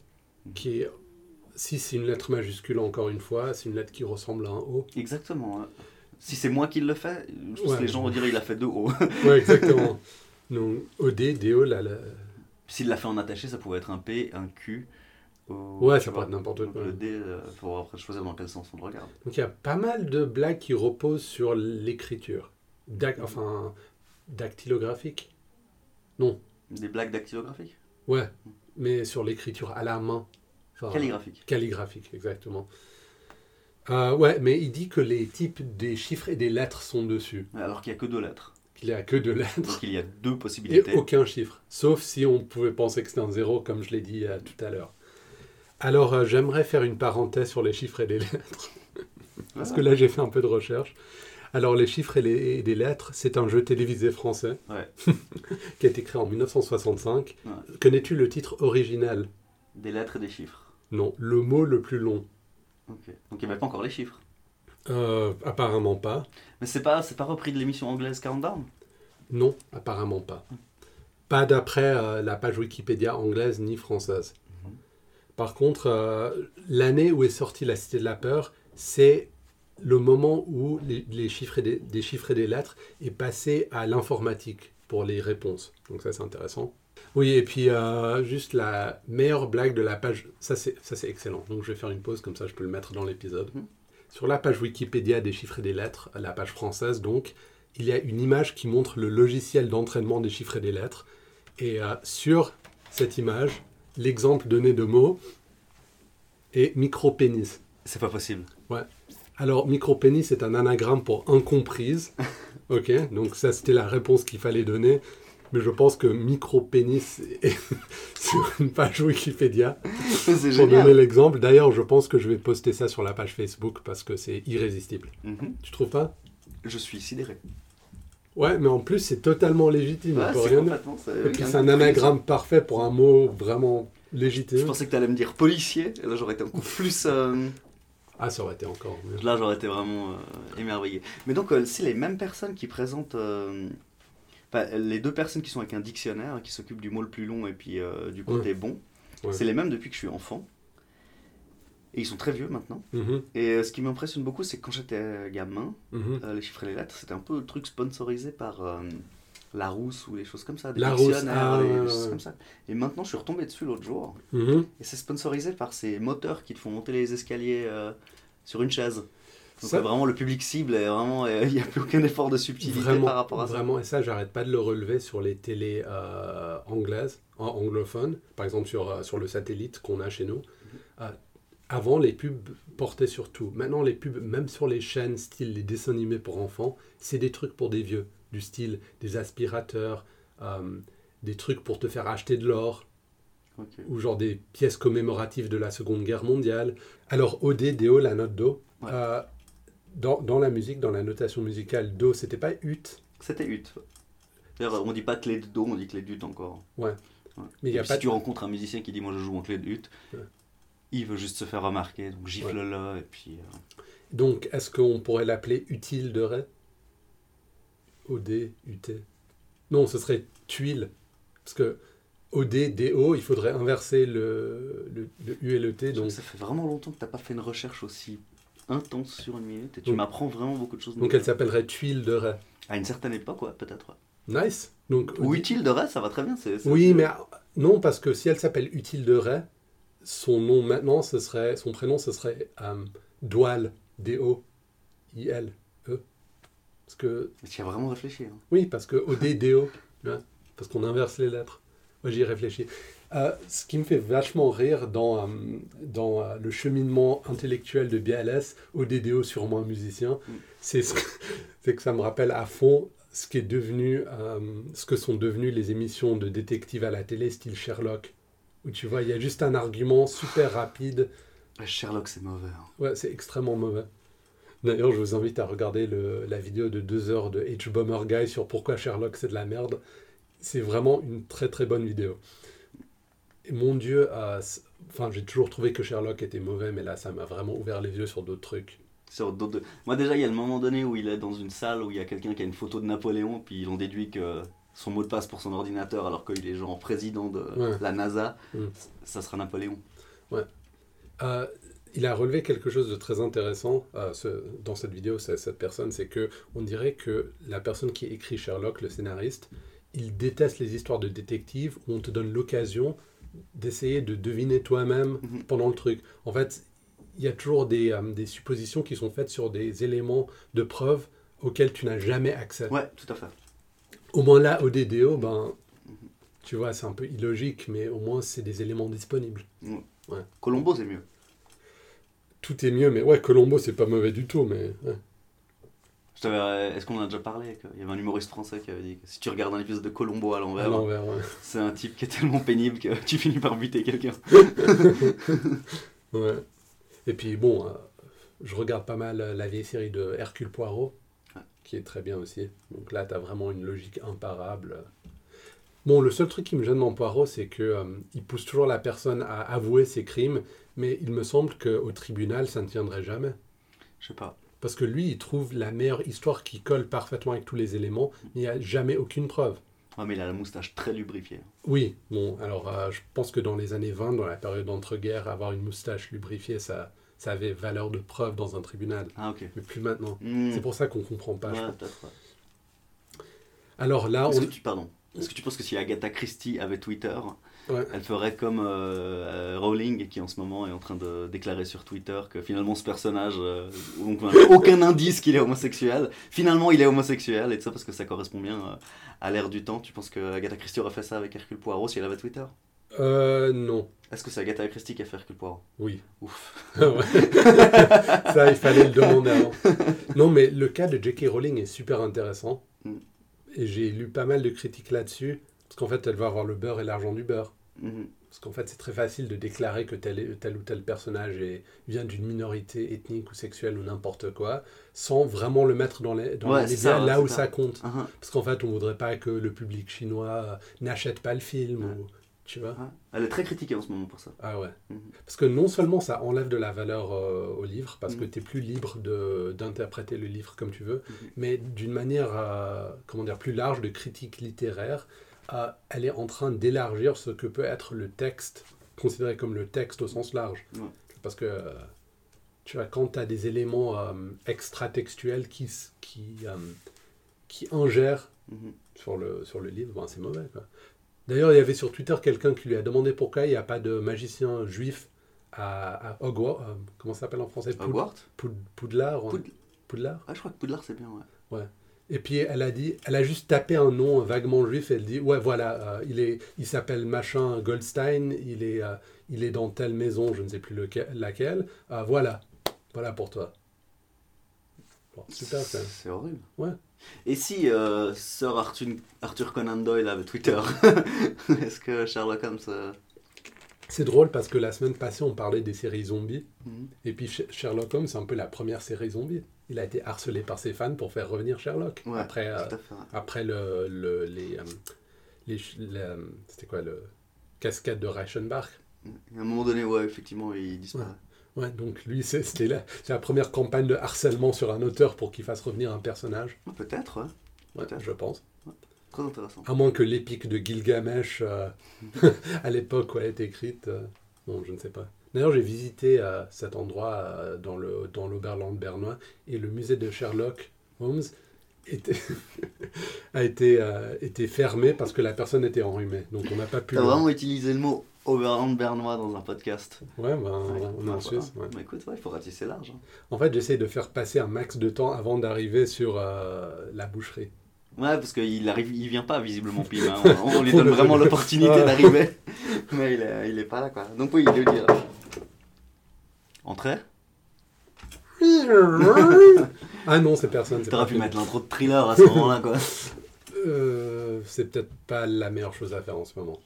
[SPEAKER 1] qui est, si c'est une lettre majuscule encore une fois, c'est une lettre qui ressemble à un O.
[SPEAKER 2] Exactement. ouais. Si c'est moi qui le fais, je pense
[SPEAKER 1] Ouais.
[SPEAKER 2] que les gens vont dire il a fait deux O. [laughs]
[SPEAKER 1] Ouais, exactement. Donc OD, DO, là, là,
[SPEAKER 2] S'il l'a fait en attaché, ça pouvait être un P, un Q. ou-
[SPEAKER 1] Ouais, ça peut être n'importe quoi.
[SPEAKER 2] Le D, il faut après choisir dans quel sens on le regarde.
[SPEAKER 1] Donc il y a pas mal de blagues qui reposent sur l'écriture. Enfin, dactylographique. Non,
[SPEAKER 2] Des blagues dactylographiques?
[SPEAKER 1] Ouais, mais sur l'écriture à la main. Enfin,
[SPEAKER 2] Calligraphiques.
[SPEAKER 1] Calligraphique, exactement. Euh, ouais, mais il dit que les types des chiffres et des lettres sont dessus.
[SPEAKER 2] Alors qu'il n'y a que deux lettres.
[SPEAKER 1] Qu'il n'y a que deux lettres
[SPEAKER 2] Donc il y a deux
[SPEAKER 1] et
[SPEAKER 2] possibilités.
[SPEAKER 1] aucun chiffre. Sauf si on pouvait penser que c'était un zéro, comme je l'ai dit euh, tout à l'heure. Alors, euh, j'aimerais faire une parenthèse sur les chiffres et les lettres. [laughs] parce que là j'ai fait un peu de recherche. Alors les chiffres et les, et les lettres, c'est un jeu télévisé français
[SPEAKER 2] Ouais. [laughs]
[SPEAKER 1] qui a été créé en 1965.
[SPEAKER 2] Ouais.
[SPEAKER 1] Connais-tu le titre original?
[SPEAKER 2] Des lettres et des chiffres.
[SPEAKER 1] Non, le mot le plus long.
[SPEAKER 2] Ok. Donc il n'y avait pas encore les chiffres.
[SPEAKER 1] Euh, apparemment pas.
[SPEAKER 2] Mais c'est pas, c'est pas repris de l'émission anglaise Countdown?
[SPEAKER 1] Non, apparemment pas. Pas d'après euh, la page Wikipédia anglaise ni française. Par contre, euh, l'année où est sortie La Cité de la Peur, c'est le moment où les, les chiffres et des, des chiffres et des lettres est passé à l'informatique pour les réponses. Donc ça, c'est intéressant. Oui, et puis euh, juste la meilleure blague de la page, ça c'est ça, c'est excellent. Donc je vais faire une pause, comme ça je peux le mettre dans l'épisode.
[SPEAKER 2] Mhm.
[SPEAKER 1] Sur la page Wikipédia des chiffres et des lettres, la page française donc, il y a une image qui montre le logiciel d'entraînement des chiffres et des lettres. Et euh, sur cette image, l'exemple donné de mots est micro-pénis.
[SPEAKER 2] C'est pas possible.
[SPEAKER 1] Alors, micro-pénis est un anagramme pour incomprise. [laughs] ok, donc ça c'était la réponse qu'il fallait donner. Mais je pense que micro-pénis est [laughs] sur une page Wikipédia [laughs]
[SPEAKER 2] c'est
[SPEAKER 1] pour donner l'exemple. D'ailleurs, je pense que je vais poster ça sur la page Facebook parce que c'est irrésistible.
[SPEAKER 2] Mhm.
[SPEAKER 1] Tu trouves pas?
[SPEAKER 2] Je suis sidéré.
[SPEAKER 1] Ouais, mais en plus c'est totalement légitime.
[SPEAKER 2] Ouais, c'est
[SPEAKER 1] rien un anagramme parfait pour un mot vraiment
[SPEAKER 2] Je
[SPEAKER 1] légitime.
[SPEAKER 2] pensais que tu allais me dire policier, et là j'aurais été encore plus. euh,
[SPEAKER 1] Ah, ça aurait été encore mieux.
[SPEAKER 2] Là j'aurais été vraiment euh, émerveillé. Mais donc, euh, c'est les mêmes personnes qui présentent. euh, enfin, les deux personnes qui sont avec un dictionnaire, qui s'occupent du mot le plus long et puis euh, du côté bon,
[SPEAKER 1] Ouais.
[SPEAKER 2] c'est les mêmes depuis que je suis enfant. Et ils sont très vieux maintenant.
[SPEAKER 1] Mhm,
[SPEAKER 2] Et euh, ce qui m'impressionne beaucoup, c'est que quand j'étais gamin,
[SPEAKER 1] mhm.
[SPEAKER 2] euh, les chiffres et les lettres, c'était un peu le truc sponsorisé par euh, Larousse ou les choses comme ça, des
[SPEAKER 1] Larousse,
[SPEAKER 2] dictionnaires,
[SPEAKER 1] ah,
[SPEAKER 2] des
[SPEAKER 1] ouais,
[SPEAKER 2] choses
[SPEAKER 1] ouais.
[SPEAKER 2] comme ça. Et maintenant, je suis retombé dessus l'autre jour.
[SPEAKER 1] Mhm.
[SPEAKER 2] Et c'est sponsorisé par ces moteurs qui te font monter les escaliers euh, sur une chaise. Donc
[SPEAKER 1] Ça-
[SPEAKER 2] euh, vraiment le public cible est vraiment euh, [laughs] il n'y a plus aucun effort de subtilité
[SPEAKER 1] Vraiment,
[SPEAKER 2] par rapport à ça.
[SPEAKER 1] vraiment, et ça, j'arrête pas de le relever sur les télés euh, anglaises, anglophones, par exemple sur, euh, sur le satellite qu'on a chez nous. Euh, avant, les pubs portaient sur tout. Maintenant, les pubs, même sur les chaînes, style les dessins animés pour enfants, c'est des trucs pour des vieux, du style des aspirateurs, euh, des trucs pour te faire acheter de l'or, ou genre des pièces commémoratives de la Seconde Guerre mondiale. Alors, OD, DO, la note Do,
[SPEAKER 2] Ouais.
[SPEAKER 1] euh, dans, dans la musique, dans la notation musicale, Do, c'était pas ut,
[SPEAKER 2] C'était ut. D'ailleurs, on dit pas clé de do, on dit clé de ut encore.
[SPEAKER 1] mais il
[SPEAKER 2] Et
[SPEAKER 1] n'y a pas
[SPEAKER 2] si
[SPEAKER 1] de...
[SPEAKER 2] tu rencontres un musicien qui dit moi je joue en clé de ut,
[SPEAKER 1] Ouais.
[SPEAKER 2] Il veut juste se faire remarquer, donc gifle-le et puis. euh,
[SPEAKER 1] Donc, est-ce qu'on pourrait l'appeler utile de Ré OD, UT Non, ce serait tuile. Parce que OD, DO, il faudrait inverser le, le, le U et le T. Donc,
[SPEAKER 2] Ça fait vraiment longtemps que t'as pas fait une recherche aussi intense sur une minute et tu m'apprends vraiment beaucoup de choses.
[SPEAKER 1] donc elle s'appellerait tuile de Ré.
[SPEAKER 2] À une certaine époque, ouais, peut-être. ouais.
[SPEAKER 1] Nice. Donc,
[SPEAKER 2] Ou utile de reste, ça va très bien. c'est- c'est-
[SPEAKER 1] Oui, mais non, parce que si elle s'appelle utile de Ré, son nom maintenant, ce serait, son prénom, ce serait euh, Doual, D-O-I-L, E. Parce que
[SPEAKER 2] tu as vraiment réfléchi. hein.
[SPEAKER 1] Oui, parce que OD, DO, ouais, parce qu'on inverse les lettres. Moi, j'y ai réfléchi. Euh, ce qui me fait vachement rire dans, euh, dans euh, le cheminement intellectuel de BLS, OD, DO, sûrement un musicien,
[SPEAKER 2] Mm.
[SPEAKER 1] c'est ce que, [laughs] c'est que ça me rappelle à fond ce, qui est devenu, euh, ce que sont devenues les émissions de détectives à la télé, style Sherlock. Où tu vois, il y a juste un argument super rapide.
[SPEAKER 2] Ouais, Sherlock, c'est mauvais. hein.
[SPEAKER 1] Ouais, c'est extrêmement mauvais. D'ailleurs, je vous invite à regarder le- la vidéo de deux heures de H-Bomber Guy sur pourquoi Sherlock c'est de la merde. C'est vraiment une très très bonne vidéo. Et mon Dieu, euh, c- enfin, j'ai toujours trouvé que Sherlock était mauvais, mais là, ça m'a vraiment ouvert les yeux sur d'autres trucs.
[SPEAKER 2] Sur d'autres- Moi, déjà, il y a le moment donné où il est dans une salle où il y a quelqu'un qui a une photo de Napoléon, puis ils ont déduit que son mot de passe pour son ordinateur, alors qu'il est genre président de
[SPEAKER 1] Ouais.
[SPEAKER 2] la NASA,
[SPEAKER 1] Mm.
[SPEAKER 2] ça sera Napoléon.
[SPEAKER 1] Euh, il a relevé quelque chose de très intéressant euh, ce- dans cette vidéo, cette personne, c'est que on dirait que la personne qui écrit Sherlock, le scénariste, il déteste les histoires de détectives où on te donne l'occasion d'essayer de deviner toi-même
[SPEAKER 2] Mhm.
[SPEAKER 1] pendant le truc. En fait, il y a toujours des, euh, des suppositions qui sont faites sur des éléments de preuve auxquels tu n'as jamais accès.
[SPEAKER 2] Ouais, tout à fait.
[SPEAKER 1] Au moins là, au DDO, ben, tu vois, c'est un peu illogique, mais au moins c'est des éléments disponibles.
[SPEAKER 2] Colombo, c'est mieux.
[SPEAKER 1] Tout est mieux, mais ouais, Colombo, c'est pas mauvais du tout, mais... ouais.
[SPEAKER 2] T'avais- Est-ce qu'on en a déjà parlé Il y avait un humoriste français qui avait dit que si tu regardes un épisode de Colombo à l'envers, c'est un type qui est tellement pénible que tu finis par buter quelqu'un. [laughs]
[SPEAKER 1] Ouais. Et puis bon, euh, je regarde pas mal euh, la vieille série de Hercule Poirot. Qui est très bien aussi. Donc là, tu as vraiment une logique imparable. Bon, le seul truc qui me gêne dans Poirot, c'est que euh, il pousse toujours la personne à avouer ses crimes, mais il me semble qu'au tribunal, ça ne tiendrait jamais.
[SPEAKER 2] Je sais pas.
[SPEAKER 1] Parce que lui, il trouve la meilleure histoire qui colle parfaitement avec tous les éléments, mais il n'y a jamais aucune preuve.
[SPEAKER 2] Ah, mais il a la moustache très lubrifiée.
[SPEAKER 1] Oui, bon, alors euh, je pense que dans les années 20, dans la période d'entre-guerres, avoir une moustache lubrifiée, ça, ça avait valeur de preuve dans un tribunal.
[SPEAKER 2] Ah.
[SPEAKER 1] Mais plus maintenant.
[SPEAKER 2] Hmm.
[SPEAKER 1] C'est pour ça qu'on comprend pas.
[SPEAKER 2] Ouais, ouais.
[SPEAKER 1] Alors là,
[SPEAKER 2] Est-ce
[SPEAKER 1] on...
[SPEAKER 2] que tu, pardon. Est-ce que tu penses que si Agatha Christie avait Twitter,
[SPEAKER 1] Ouais.
[SPEAKER 2] elle ferait comme euh, euh, Rowling, qui en ce moment est en train de déclarer sur Twitter que finalement ce personnage, euh, donc [laughs] aucun indice qu'il est homosexuel, finalement il est homosexuel, et tout ça parce que ça correspond bien à l'ère du temps. Tu penses que Agatha Christie aurait fait ça avec Hercule Poirot si elle avait Twitter?
[SPEAKER 1] Euh, non.
[SPEAKER 2] Est-ce que c'est Agatha Christie qui a fait Hercule Poirot
[SPEAKER 1] Oui.
[SPEAKER 2] Ouf. [laughs]
[SPEAKER 1] Ouais. [laughs] ça, il fallait le demander avant. Non, mais le cas de J.K. Rowling est super intéressant.
[SPEAKER 2] Mm.
[SPEAKER 1] Et j'ai lu pas mal de critiques là-dessus. Parce qu'en fait, elle va avoir le beurre et l'argent du beurre.
[SPEAKER 2] Mhm.
[SPEAKER 1] Parce qu'en fait, c'est très facile de déclarer que tel, tel ou tel personnage est- vient d'une minorité ethnique ou sexuelle ou n'importe quoi, sans vraiment le mettre dans les, dans
[SPEAKER 2] Ouais,
[SPEAKER 1] les
[SPEAKER 2] c'est
[SPEAKER 1] médias
[SPEAKER 2] ça,
[SPEAKER 1] là où
[SPEAKER 2] ça.
[SPEAKER 1] ça compte.
[SPEAKER 2] Mhm.
[SPEAKER 1] Parce qu'en fait, on voudrait pas que le public chinois n'achète pas le film.
[SPEAKER 2] Ouais.
[SPEAKER 1] Ou, tu vois
[SPEAKER 2] Ouais. Elle est très critiquée en ce moment pour ça.
[SPEAKER 1] Ah ouais.
[SPEAKER 2] Mhm.
[SPEAKER 1] Parce que non seulement ça enlève de la valeur euh, au livre, parce que
[SPEAKER 2] Mhm.
[SPEAKER 1] tu es plus libre de- d'interpréter le livre comme tu veux,
[SPEAKER 2] Mhm.
[SPEAKER 1] mais d'une manière euh, comment dire, plus large de critique littéraire, euh, elle est en train d'élargir ce que peut être le texte, considéré comme le texte au sens large. Parce que tu vois, quand tu as des éléments extra-textuels qui, qui, qui ingèrent sur le, sur le livre, ben, c'est mauvais. quoi. D'ailleurs, il y avait sur Twitter quelqu'un qui lui a demandé pourquoi il n'y a pas de magicien juif à, à Hogwarts. euh, comment ça s'appelle en français? Poud-
[SPEAKER 2] Hogwarts?
[SPEAKER 1] Poud- Poudlard
[SPEAKER 2] Poud-
[SPEAKER 1] Poudlard?
[SPEAKER 2] Ah, je crois que Poudlard c'est bien, ouais.
[SPEAKER 1] Et puis elle a dit, elle a juste tapé un nom vaguement juif et elle dit ouais voilà, euh, il est, il s'appelle machin Goldstein, il est, euh, il est dans telle maison, je ne sais plus lequel- laquelle. Voilà, voilà pour toi. Bon, super ça.
[SPEAKER 2] C'est horrible.
[SPEAKER 1] Ouais.
[SPEAKER 2] Et si euh, Sir Arthur, Arthur Conan Doyle avait Twitter [laughs] Est-ce que Sherlock Holmes. euh,
[SPEAKER 1] C'est drôle parce que la semaine passée on parlait des séries zombies.
[SPEAKER 2] mhm.
[SPEAKER 1] Et puis Sh- Sherlock Holmes, c'est un peu la première série zombie. Il a été harcelé par ses fans pour faire revenir Sherlock.
[SPEAKER 2] Ouais,
[SPEAKER 1] après euh, après le, le- les, euh, les, c'était quoi le cascade de Reichenbach.
[SPEAKER 2] À un moment donné, ouais, effectivement, il disparaît.
[SPEAKER 1] Ouais, donc lui, c'est- c'était la, première campagne de harcèlement sur un auteur pour qu'il fasse revenir un personnage.
[SPEAKER 2] Ah, Peut-être, ouais.
[SPEAKER 1] Ouais, je pense.
[SPEAKER 2] Très intéressant.
[SPEAKER 1] À moins que l'épique de Gilgamesh euh, [laughs] à l'époque où elle a été écrite. euh, non, je ne sais pas. D'ailleurs, j'ai visité euh, cet endroit euh, dans le dans l'Oberland bernois et le musée de Sherlock Holmes était [laughs] a été, été fermé parce que la personne était enrhumée. Donc on n'a pas pu.
[SPEAKER 2] T'as vraiment utilisé le mot Overland bernois dans un podcast.
[SPEAKER 1] Ouais, ben,
[SPEAKER 2] Ouais,
[SPEAKER 1] on est en Suisse. ouais.
[SPEAKER 2] Bah, écoute, ouais, il faut ratisser large. hein.
[SPEAKER 1] En fait, j'essaie de faire passer un max de temps avant d'arriver sur euh, la boucherie.
[SPEAKER 2] Ouais, parce qu'il arrive, il vient pas visiblement Pim. hein. [laughs] On, on lui
[SPEAKER 1] On
[SPEAKER 2] donne vraiment l'opportunité
[SPEAKER 1] Ouais.
[SPEAKER 2] d'arriver. Mais il est, il est pas là, quoi. Donc oui, il le dire. Entrée
[SPEAKER 1] ah non, c'est personne.
[SPEAKER 2] T'aurais pu mettre l'intro de thriller à ce moment-là, quoi.
[SPEAKER 1] Euh, c'est peut-être pas la meilleure chose à faire en ce moment.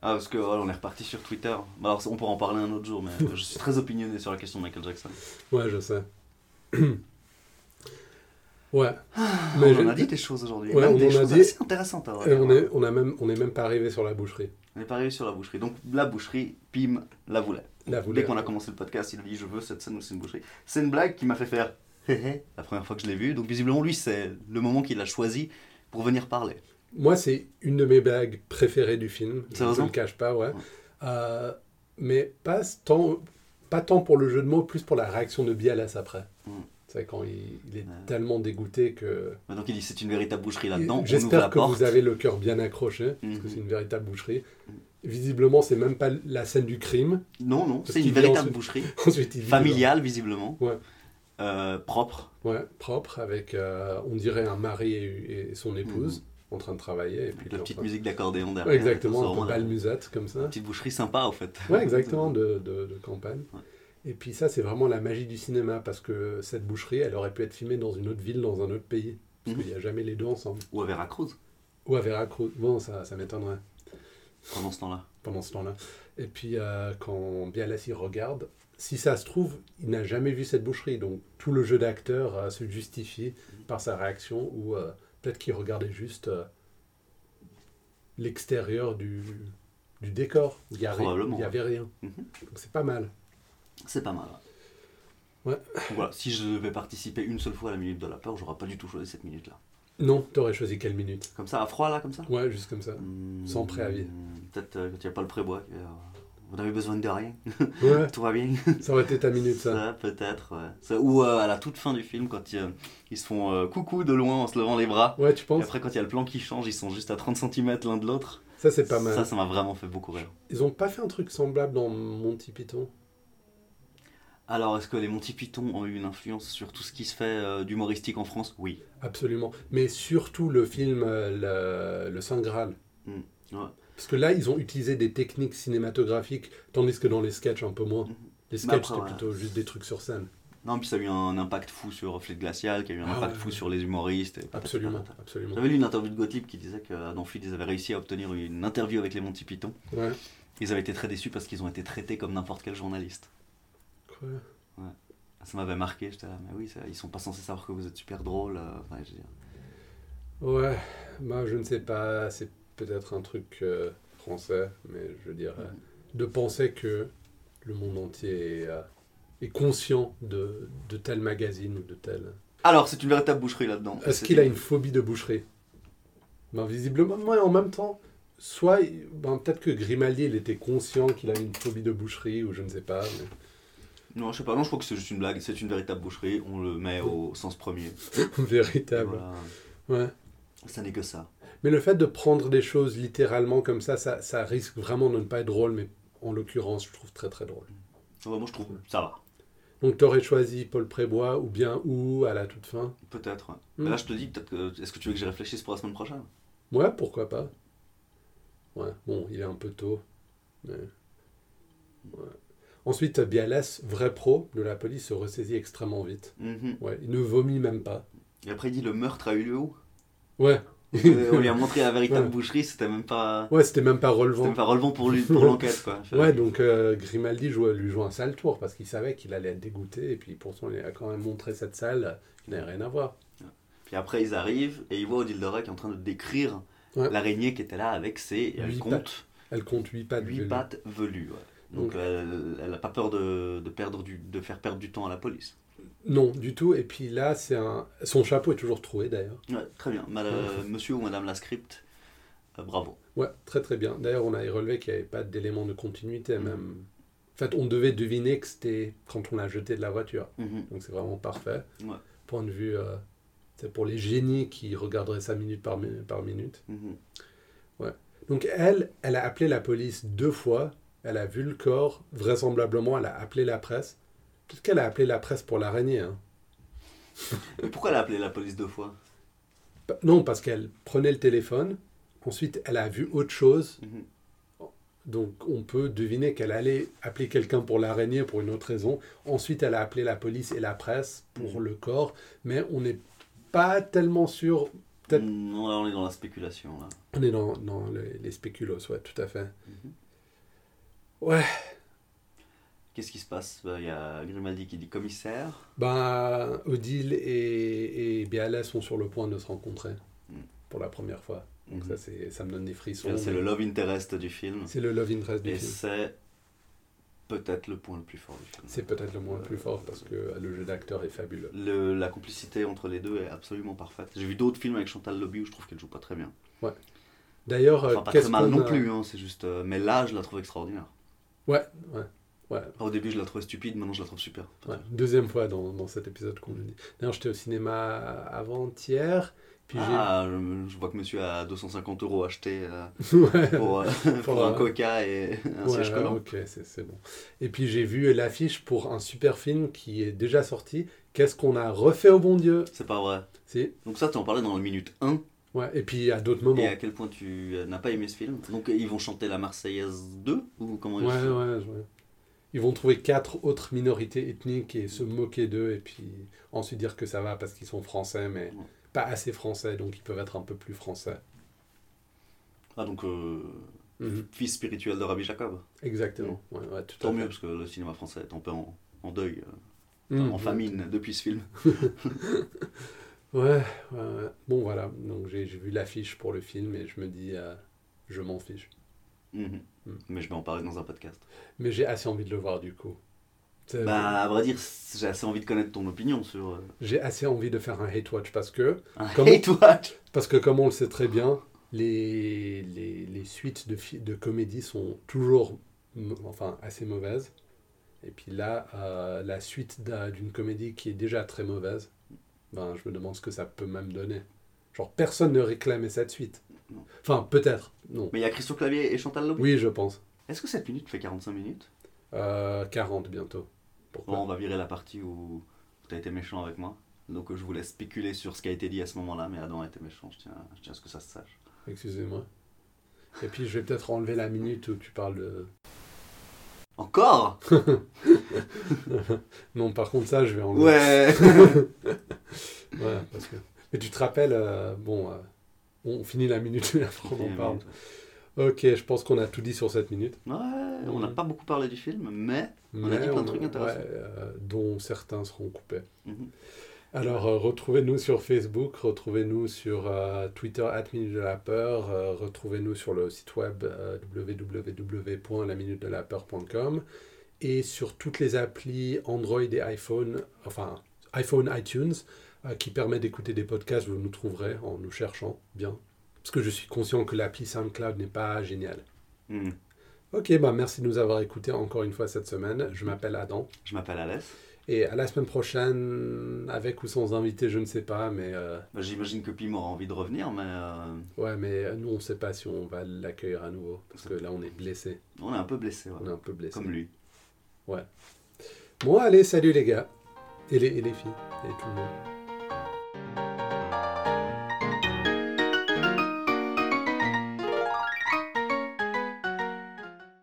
[SPEAKER 2] Ah, parce que voilà, on est reparti sur Twitter. Bah, alors, on pourra en parler un autre jour, mais je suis très opinionné sur la question de Michael Jackson.
[SPEAKER 1] Ouais, je sais. [clears throat] ouais.
[SPEAKER 2] on
[SPEAKER 1] j'ai-
[SPEAKER 2] en a dit des choses aujourd'hui.
[SPEAKER 1] Ouais,
[SPEAKER 2] Même
[SPEAKER 1] on
[SPEAKER 2] des choses
[SPEAKER 1] dit.
[SPEAKER 2] assez intéressantes. à vrai
[SPEAKER 1] on est, on a même, on est même pas arrivé sur la boucherie.
[SPEAKER 2] On est pas arrivé sur la boucherie. Donc, la boucherie, Pim la voulait.
[SPEAKER 1] La voulait.
[SPEAKER 2] Dès qu'on a commencé le podcast, il a dit Je veux cette scène où c'est une boucherie. C'est une blague qui m'a fait faire [laughs] la première fois que je l'ai vu. Donc, visiblement, lui, c'est le moment qu'il a choisi pour venir parler.
[SPEAKER 1] Moi, c'est une de mes blagues préférées du film. Je ne le cache pas, ouais.
[SPEAKER 2] Ouais.
[SPEAKER 1] Euh, mais pas tant, pas tant pour le jeu de mots, plus pour la réaction de Bialas après.
[SPEAKER 2] Mm.
[SPEAKER 1] C'est quand il, il est
[SPEAKER 2] Ouais.
[SPEAKER 1] tellement dégoûté que.
[SPEAKER 2] Mais Donc, il dit C'est une véritable boucherie là-dedans.
[SPEAKER 1] J'espère que
[SPEAKER 2] porte.
[SPEAKER 1] vous avez le cœur bien accroché, parce que
[SPEAKER 2] Mhm.
[SPEAKER 1] c'est une véritable boucherie. Visiblement, c'est même pas la scène du crime.
[SPEAKER 2] Non, non, c'est une
[SPEAKER 1] qu'il
[SPEAKER 2] véritable
[SPEAKER 1] ensuite-
[SPEAKER 2] boucherie. [laughs]
[SPEAKER 1] Ensuite, il
[SPEAKER 2] Familiale, visiblement.
[SPEAKER 1] Ouais.
[SPEAKER 2] Euh, propre.
[SPEAKER 1] Ouais, propre, avec, euh, on dirait, un mari et, et son épouse en train de travailler. Et puis
[SPEAKER 2] la
[SPEAKER 1] en
[SPEAKER 2] petite musique d'accordéon derrière.
[SPEAKER 1] Ouais, exactement, un peu balmusette comme ça.
[SPEAKER 2] Petite boucherie sympa, au fait.
[SPEAKER 1] Ouais, exactement, de, de, de campagne.
[SPEAKER 2] Ouais.
[SPEAKER 1] Et puis ça, c'est vraiment la magie du cinéma, parce que cette boucherie, elle aurait pu être filmée dans une autre ville, dans un autre pays. Parce
[SPEAKER 2] Mhm.
[SPEAKER 1] qu'il n'y a jamais les deux ensemble.
[SPEAKER 2] Ou à Veracruz,
[SPEAKER 1] Ou à Veracruz. Bon, ça, ça m'étonnerait
[SPEAKER 2] pendant ce temps-là.
[SPEAKER 1] pendant ce temps-là. Et puis, euh, quand Bialassi regarde, si ça se trouve, il n'a jamais vu cette boucherie. Donc tout le jeu d'acteur euh, se justifie par sa réaction ou euh, peut-être qu'il regardait juste euh, l'extérieur du, du décor. Il n'y avait rien.
[SPEAKER 2] Mhm.
[SPEAKER 1] Donc c'est pas mal.
[SPEAKER 2] C'est pas mal.
[SPEAKER 1] Ouais.
[SPEAKER 2] Voilà, si je devais participer une seule fois à la minute de la peur, j'aurais pas du tout choisi cette minute-là.
[SPEAKER 1] Non, t'aurais choisi quelle minute?
[SPEAKER 2] Comme ça, à froid là, comme ça?
[SPEAKER 1] Ouais, juste comme ça.
[SPEAKER 2] Hmm,
[SPEAKER 1] Sans préavis.
[SPEAKER 2] Peut-être euh, quand il n'y a pas le prébois. euh, vous avez besoin de rien.
[SPEAKER 1] Ouais, [laughs]
[SPEAKER 2] Tout va bien.
[SPEAKER 1] ça aurait été ta minute, ça.
[SPEAKER 2] Ça, peut-être, ouais. Ça, ou euh, à la toute fin du film, quand ils, ils se font euh, coucou de loin en se levant les bras.
[SPEAKER 1] Ouais, tu
[SPEAKER 2] Et
[SPEAKER 1] penses
[SPEAKER 2] après, quand il y a le plan qui change, ils sont juste à 30 cm l'un de l'autre.
[SPEAKER 1] Ça, c'est pas mal.
[SPEAKER 2] Ça, ça m'a vraiment fait beaucoup rire.
[SPEAKER 1] Ils ont pas fait un truc semblable dans Monty Python?
[SPEAKER 2] Alors, est-ce que les Monty Python ont eu une influence sur tout ce qui se fait euh, d'humoristique en France? Oui.
[SPEAKER 1] Absolument. Mais surtout le film euh, le, le Saint Graal.
[SPEAKER 2] Hmm, ouais.
[SPEAKER 1] Parce que là, ils ont utilisé des techniques cinématographiques, tandis que dans les sketchs, un peu moins.
[SPEAKER 2] Mhm.
[SPEAKER 1] Les sketchs, c'était
[SPEAKER 2] voilà.
[SPEAKER 1] plutôt juste des trucs sur scène.
[SPEAKER 2] Non, puis ça a eu un impact fou sur Reflet Glacial, qui a eu un
[SPEAKER 1] Ah
[SPEAKER 2] impact
[SPEAKER 1] ouais,
[SPEAKER 2] fou
[SPEAKER 1] ouais.
[SPEAKER 2] sur les humoristes. et
[SPEAKER 1] Absolument, absolument.
[SPEAKER 2] J'avais lu une interview de Gottlieb qui disait que dans Fluide, ils avaient réussi à obtenir une interview avec les Monty Python.
[SPEAKER 1] Ouais.
[SPEAKER 2] Ils avaient été très déçus parce qu'ils ont été traités comme n'importe quel journaliste.
[SPEAKER 1] Quoi?
[SPEAKER 2] Ça m'avait marqué, j'étais là, mais oui, ça- ils sont pas censés savoir que vous êtes super drôle. euh, enfin, je veux dire.
[SPEAKER 1] Ouais, bah, je ne sais pas, c'est peut-être un truc euh, français, mais je veux dire, euh, de penser que le monde entier est, euh, est conscient de, de tel magazine ou de tel...
[SPEAKER 2] Alors, c'est une véritable boucherie là-dedans.
[SPEAKER 1] Est-ce qu'il a une phobie de boucherie? Ben, Visiblement, moi, en même temps, soit, ben, peut-être que Grimaldi, il était conscient qu'il a une phobie de boucherie, ou je ne sais pas. mais-
[SPEAKER 2] Non, je sais pas, non, je crois que c'est juste une blague. C'est une véritable boucherie, on le met au sens premier. [laughs]
[SPEAKER 1] Véritable.
[SPEAKER 2] Voilà.
[SPEAKER 1] Ouais.
[SPEAKER 2] Ça n'est que ça.
[SPEAKER 1] Mais le fait de prendre des choses littéralement comme ça, ça, ça risque vraiment de ne pas être drôle, mais en l'occurrence, je trouve très très drôle.
[SPEAKER 2] Ouais, moi, je trouve ça va.
[SPEAKER 1] Donc, tu aurais choisi Paul Prébois, ou bien où, à la toute fin?
[SPEAKER 2] Peut-être. ouais.
[SPEAKER 1] Hmm.
[SPEAKER 2] Mais là, je te dis, peut-être que. Est-ce que tu veux que j'y réfléchisse pour la semaine prochaine?
[SPEAKER 1] Ouais, pourquoi pas. Ouais, bon, il est un peu tôt. Mais... ouais. Ensuite, Bialès, vrai pro de la police, se ressaisit extrêmement vite.
[SPEAKER 2] Mhm.
[SPEAKER 1] Ouais, il ne vomit même pas.
[SPEAKER 2] Et après, il dit le meurtre a eu lieu où?
[SPEAKER 1] Ouais. [laughs]
[SPEAKER 2] On lui a montré la véritable
[SPEAKER 1] Ouais.
[SPEAKER 2] boucherie, c'était même pas.
[SPEAKER 1] Ouais, c'était même pas relevant.
[SPEAKER 2] même pas relevant pour lui, pour l'enquête, quoi. [laughs]
[SPEAKER 1] Ouais, donc euh, Grimaldi jouait- lui joue un sale tour parce qu'il savait qu'il allait être dégoûté et puis pourtant il a quand même montré cette salle qui n'avait rien à voir.
[SPEAKER 2] Puis après, ils arrivent et ils voient Odile Doré qui est en train de décrire
[SPEAKER 1] Ouais.
[SPEAKER 2] l'araignée qui était là avec ses. Elle
[SPEAKER 1] Huit
[SPEAKER 2] compte
[SPEAKER 1] Elle compte 8 pattes.
[SPEAKER 2] huit
[SPEAKER 1] velues.
[SPEAKER 2] pattes. Donc,
[SPEAKER 1] Donc-
[SPEAKER 2] elle, elle a pas peur de, de, perdre du, de faire perdre du temps à la police.
[SPEAKER 1] Non, du tout. Et puis là, c'est un. Son chapeau est toujours troué d'ailleurs.
[SPEAKER 2] Ouais, très bien. Mad- Monsieur ou Madame la script, euh, bravo.
[SPEAKER 1] Ouais, très très bien. D'ailleurs, on a relevé qu'il n'y avait pas d'élément de continuité
[SPEAKER 2] Mhm.
[SPEAKER 1] même. En fait, on devait deviner que c'était quand on l'a jeté de la voiture.
[SPEAKER 2] Mhm.
[SPEAKER 1] Donc c'est vraiment parfait.
[SPEAKER 2] Ouais.
[SPEAKER 1] Point de vue, euh, c'est pour les génies qui regarderaient ça minute par, mi- par minute.
[SPEAKER 2] Mhm.
[SPEAKER 1] Donc elle, elle a appelé la police deux fois. Elle a vu le corps. Vraisemblablement, elle a appelé la presse. Peut-être qu'elle a appelé la presse pour l'araignée. Hein. [laughs]
[SPEAKER 2] Mais pourquoi elle a appelé la police deux fois
[SPEAKER 1] Bah, Non, parce qu'elle prenait le téléphone. Ensuite, elle a vu autre chose.
[SPEAKER 2] Mhm.
[SPEAKER 1] Donc on peut deviner qu'elle allait appeler quelqu'un pour l'araignée pour une autre raison. Ensuite, elle a appelé la police et la presse pour
[SPEAKER 2] Mhm.
[SPEAKER 1] le corps. Mais on n'est pas tellement sûr. Peut-être-
[SPEAKER 2] Non, là, on est dans la spéculation. Là.
[SPEAKER 1] On est dans, dans les, les spéculos, ouais, tout à fait.
[SPEAKER 2] Mhm.
[SPEAKER 1] Ouais.
[SPEAKER 2] Qu'est-ce qui se passe? Bah, Il y a Grimaldi qui dit commissaire.
[SPEAKER 1] Ben, Odile et, et Biala sont sur le point de se rencontrer
[SPEAKER 2] Mm.
[SPEAKER 1] pour la première fois. Donc
[SPEAKER 2] Mhm.
[SPEAKER 1] ça, c'est, ça me donne des frissons.
[SPEAKER 2] C'est le love interest du film.
[SPEAKER 1] c'est le love interest du
[SPEAKER 2] Et
[SPEAKER 1] film.
[SPEAKER 2] c'est peut-être le point le plus fort du film.
[SPEAKER 1] C'est peut-être le moins le plus fort parce que euh, le jeu d'acteur est fabuleux.
[SPEAKER 2] Le- la complicité entre les deux est absolument parfaite. J'ai vu d'autres films avec Chantal Lobby où je trouve qu'elle joue pas très bien.
[SPEAKER 1] D'ailleurs, euh,
[SPEAKER 2] Enfin, pas
[SPEAKER 1] qu'est-ce
[SPEAKER 2] très mal
[SPEAKER 1] qu'on
[SPEAKER 2] non
[SPEAKER 1] a-
[SPEAKER 2] plus, hein, c'est juste. euh, mais là, je la trouve extraordinaire.
[SPEAKER 1] Ouais, ouais, ouais.
[SPEAKER 2] Au début, je la trouvais stupide, maintenant, je la trouve super.
[SPEAKER 1] ouais. Deuxième fois dans, dans cet épisode qu'on le dit. D'ailleurs, j'étais au cinéma avant-hier. Puis
[SPEAKER 2] Ah, je, je vois que monsieur a 250 euros acheté euh, [laughs]
[SPEAKER 1] ouais.
[SPEAKER 2] pour, euh, [laughs] pour
[SPEAKER 1] Pour,
[SPEAKER 2] un
[SPEAKER 1] euh,
[SPEAKER 2] coca et un siège collant.
[SPEAKER 1] ok, c'est bon. Et puis j'ai vu l'affiche pour un super film qui est déjà sorti. Qu'est-ce qu'on a refait au bon Dieu?
[SPEAKER 2] C'est pas vrai.
[SPEAKER 1] Si.
[SPEAKER 2] Donc, ça, tu en parlais dans la minute 1.
[SPEAKER 1] Ouais. Et puis à d'autres moments.
[SPEAKER 2] Et à quel point tu euh, n'as pas aimé ce film Donc, ils vont chanter la Marseillaise 2 Ou comment
[SPEAKER 1] Ouais, ouais, ouais. Ils vont trouver quatre autres minorités ethniques et se moquer d'eux et puis ensuite dire que ça va parce qu'ils sont français, mais pas assez français, donc ils peuvent être un peu plus français.
[SPEAKER 2] Ah, donc, euh,
[SPEAKER 1] Mhm.
[SPEAKER 2] fils spirituel de Rabbi Jacob.
[SPEAKER 1] Exactement. Ouais, ouais, tout à
[SPEAKER 2] Tant
[SPEAKER 1] fait.
[SPEAKER 2] mieux, parce que le cinéma français est un peu en, en deuil, euh,
[SPEAKER 1] Mhm.
[SPEAKER 2] en famine depuis ce film. [laughs]
[SPEAKER 1] Ouais, ouais. Bon, voilà. Donc, j'ai j'ai vu l'affiche pour le film et je me dis, euh, je m'en fiche.
[SPEAKER 2] Mhm.
[SPEAKER 1] Mm.
[SPEAKER 2] Mais je vais en parler dans un podcast.
[SPEAKER 1] Mais j'ai assez envie de le voir du coup.
[SPEAKER 2] Bah, à vrai dire, j'ai assez envie de connaître ton opinion sur euh,
[SPEAKER 1] J'ai assez envie de faire un hate watch parce que,
[SPEAKER 2] un hate watch.
[SPEAKER 1] parce que comme on le sait très bien, les, les, les suites de, de comédie sont toujours enfin, assez mauvaises. Et puis là, euh, la suite d'un- d'une comédie qui est déjà très mauvaise, ben, je me demande ce que ça peut même donner. Genre, personne ne réclamait cette suite.
[SPEAKER 2] Non.
[SPEAKER 1] Enfin, peut-être, non.
[SPEAKER 2] Mais il y a Christophe Clavier et Chantal Lobby.
[SPEAKER 1] Oui, je pense.
[SPEAKER 2] Est-ce que cette minute fait 45 minutes
[SPEAKER 1] Euh, 40 bientôt. Pourquoi
[SPEAKER 2] Bon, on va virer la partie où tu as été méchant avec moi. Donc je vous laisse spéculer sur ce qui a été dit à ce moment-là, mais Adam a été méchant, je tiens, je tiens à ce que ça se sache.
[SPEAKER 1] Excusez-moi. Et puis, je vais peut-être enlever la minute où tu parles de...
[SPEAKER 2] Encore? [laughs]
[SPEAKER 1] Non, par contre, ça, je vais enlever.
[SPEAKER 2] Ouais [laughs] [laughs]
[SPEAKER 1] Ouais, parce que... Mais tu te rappelles, euh, bon, euh, on finit la minute [laughs] après on en parle. Ok, je pense qu'on a tout dit sur cette minute.
[SPEAKER 2] Ouais, on n'a pas beaucoup parlé du film, mais On a dit plein de trucs intéressants.
[SPEAKER 1] ouais, euh, dont certains seront coupés.
[SPEAKER 2] Mhm.
[SPEAKER 1] Alors, euh, retrouvez-nous sur Facebook, retrouvez-nous sur euh, Twitter, at Minute de la Peur, retrouvez-nous sur le site web www.laminutedelaPeur.com et sur toutes les applis Android et iPhone, enfin iPhone iTunes, qui permet d'écouter des podcasts, vous nous trouverez en nous cherchant bien. Parce que je suis conscient que l'appli SoundCloud n'est pas géniale.
[SPEAKER 2] Mhm.
[SPEAKER 1] Ok, bah merci de nous avoir écoutés encore une fois cette semaine. Je m'appelle Adam.
[SPEAKER 2] Je m'appelle Alès.
[SPEAKER 1] Et à la semaine prochaine, avec ou sans invité, je ne sais pas, mais euh,
[SPEAKER 2] Bah, J'imagine que Pim aura envie de revenir, mais euh,
[SPEAKER 1] ouais, mais euh, nous on ne sait pas si on va l'accueillir à nouveau, parce que là on est blessé,
[SPEAKER 2] on est un peu blessé,
[SPEAKER 1] on est un peu blessé.
[SPEAKER 2] comme lui.
[SPEAKER 1] Bon, allez, salut les gars, et les, et les filles, et tout le monde.